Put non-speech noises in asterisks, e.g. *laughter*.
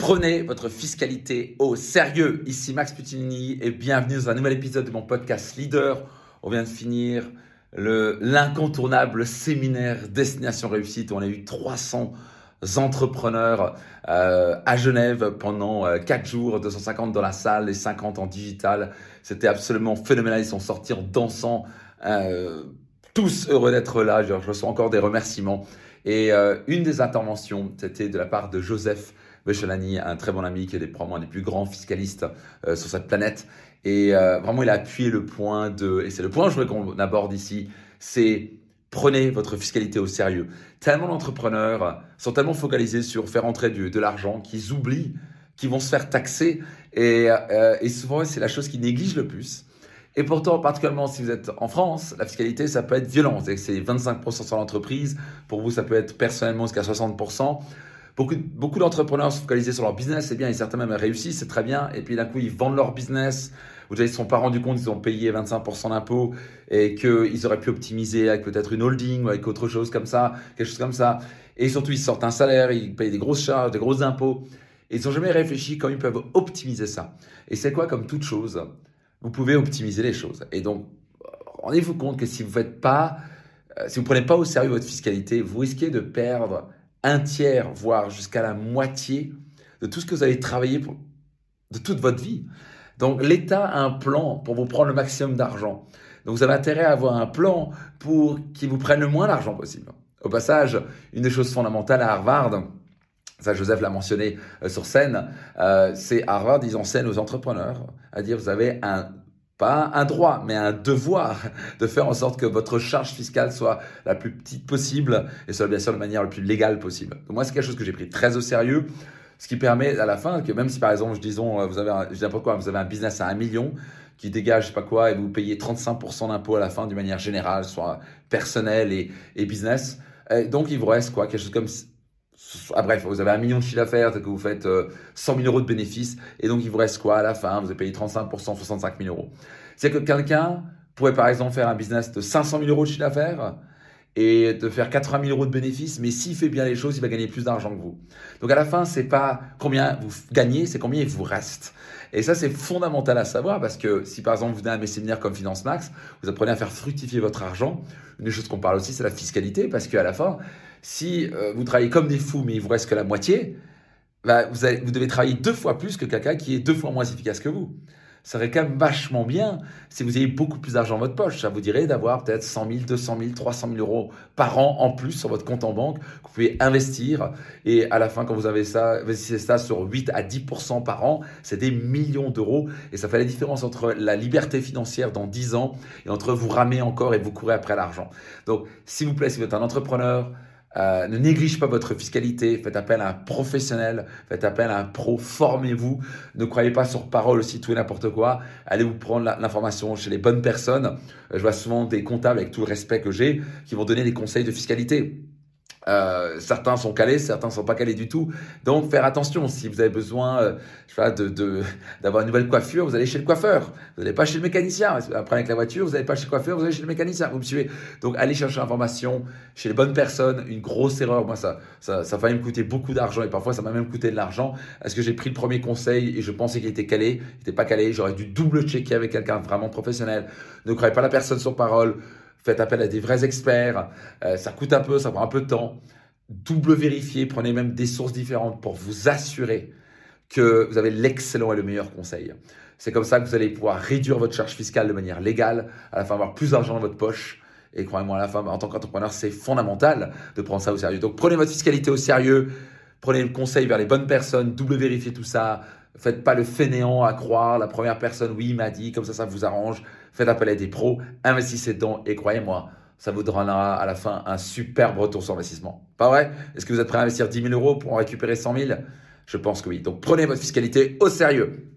Prenez votre fiscalité au sérieux. Ici Max Putinini et bienvenue dans un nouvel épisode de mon podcast Leader. On vient de finir l'incontournable séminaire Destination Réussite on a eu 300 entrepreneurs euh, à Genève pendant euh, 4 jours, 250 dans la salle et 50 en digital. C'était absolument phénoménal. Ils sont sortis en dansant, euh, tous heureux d'être là. Je reçois encore des remerciements. Et euh, une des interventions, c'était de la part de Joseph Bechelani, un très bon ami qui est probablement un des plus grands fiscalistes euh, sur cette planète. Et euh, vraiment, il a appuyé le point de, et c'est le point que je voudrais qu'on aborde ici, c'est prenez votre fiscalité au sérieux. Tellement d'entrepreneurs sont tellement focalisés sur faire entrer de l'argent qu'ils oublient qu'ils vont se faire taxer. Et, euh, et souvent, c'est la chose qu'ils négligent le plus. Et pourtant, particulièrement si vous êtes en France, la fiscalité, ça peut être violent. C'est 25% sur l'entreprise. Pour vous, ça peut être personnellement jusqu'à 60%. Beaucoup, d'entrepreneurs sont focalisés sur leur business, c'est bien, et certains même réussissent, c'est très bien. Et puis d'un coup, ils vendent leur business. Vous savez, ils ne se sont pas rendus compte qu'ils ont payé 25% d'impôts et qu'ils auraient pu optimiser avec peut-être une holding ou avec autre chose comme ça, quelque chose comme ça. Et surtout, ils sortent un salaire, ils payent des grosses charges, des gros impôts. Et ils n'ont jamais réfléchi comment ils peuvent optimiser ça. Et c'est quoi, comme toute chose, vous pouvez optimiser les choses. Et donc, rendez-vous compte que si vous faites euh, prenez pas au sérieux votre fiscalité, vous risquez de perdre un tiers, voire jusqu'à la moitié de tout ce que vous avez travaillé pour, de toute votre vie. Donc l'État a un plan pour vous prendre le maximum d'argent. Donc vous avez intérêt à avoir un plan pour qu'il vous prenne le moins d'argent possible. Au passage, une des choses fondamentales à Harvard, ça Joseph l'a mentionné euh, sur scène, euh, c'est Harvard, ils enseignent aux entrepreneurs à dire vous avez un pas un droit, mais un devoir de faire en sorte que votre charge fiscale soit la plus petite possible et soit bien sûr de manière la plus légale possible. Donc moi, c'est quelque chose que j'ai pris très au sérieux, ce qui permet à la fin que même si par exemple, disons, vous avez, je n'importe quoi, vous avez un business à un million qui dégage je sais pas quoi et vous payez 35% d'impôts à la fin d'une manière générale, soit personnel et, et business. Et donc il vous reste quoi, quelque chose comme ah, bref, vous avez un million de chiffre d'affaires, que vous faites 100 000 euros de bénéfices, et donc il vous reste quoi à la fin? Vous avez payé 35%, 65 000 euros. C'est que quelqu'un pourrait par exemple faire un business de 500 000 euros de chiffre d'affaires et de faire 80 000 euros de bénéfices, mais s'il fait bien les choses, il va gagner plus d'argent que vous. Donc à la fin, c'est pas combien vous gagnez, c'est combien il vous reste. Et ça, c'est fondamental à savoir parce que si par exemple vous venez à mes séminaires comme Finance Max, vous apprenez à faire fructifier votre argent. Une des choses qu'on parle aussi, c'est la fiscalité parce qu'à la fin, si euh, vous travaillez comme des fous, mais il vous reste que la moitié, bah, vous, vous devez travailler deux fois plus que quelqu'un qui est deux fois moins efficace que vous serait quand même vachement bien si vous ayez beaucoup plus d'argent dans votre poche. Ça vous dirait d'avoir peut-être 100 000, 200 000, 300 000 euros par an en plus sur votre compte en banque que vous pouvez investir. Et à la fin, quand vous avez ça, investissez ça sur 8 à 10% par an, c'est des millions d'euros. Et ça fait la différence entre la liberté financière dans 10 ans et entre vous ramer encore et vous courez après l'argent. Donc, s'il vous plaît, si vous êtes un entrepreneur, euh, ne néglige pas votre fiscalité, faites appel à un professionnel, faites appel à un pro, formez-vous, ne croyez pas sur parole aussi tout et n'importe quoi, allez vous prendre l'information chez les bonnes personnes. Euh, je vois souvent des comptables, avec tout le respect que j'ai, qui vont donner des conseils de fiscalité. Euh, certains sont calés, certains sont pas calés du tout. Donc faire attention. Si vous avez besoin, euh, pas, de *laughs* d'avoir une nouvelle coiffure, vous allez chez le coiffeur. Vous n'allez pas chez le mécanicien. Après avec la voiture, vous n'allez pas chez le coiffeur, vous allez chez le mécanicien. Vous me suivez Donc allez chercher l'information chez les bonnes personnes. Une grosse erreur. Moi ça ça ça a failli me coûter beaucoup d'argent et parfois ça m'a même coûté de l'argent. Est-ce que j'ai pris le premier conseil et je pensais qu'il était calé, il était pas calé. J'aurais dû double checker avec quelqu'un vraiment professionnel. Ne croyez pas la personne sur parole. Faites appel à des vrais experts. Euh, ça coûte un peu, ça prend un peu de temps. Double vérifier, prenez même des sources différentes pour vous assurer que vous avez l'excellent et le meilleur conseil. C'est comme ça que vous allez pouvoir réduire votre charge fiscale de manière légale, à la fin avoir plus d'argent dans votre poche. Et croyez-moi, à la fin, en tant qu'entrepreneur, c'est fondamental de prendre ça au sérieux. Donc prenez votre fiscalité au sérieux, prenez le conseil vers les bonnes personnes, double vérifiez tout ça, Faites pas le fainéant à croire la première personne, oui, m'a dit, comme ça, ça vous arrange. Faites appel à des pros, investissez dedans et croyez-moi, ça vous donnera à la fin un superbe retour sur investissement. Pas vrai? Est-ce que vous êtes prêt à investir 10 000 euros pour en récupérer 100 000 Je pense que oui. Donc prenez votre fiscalité au sérieux.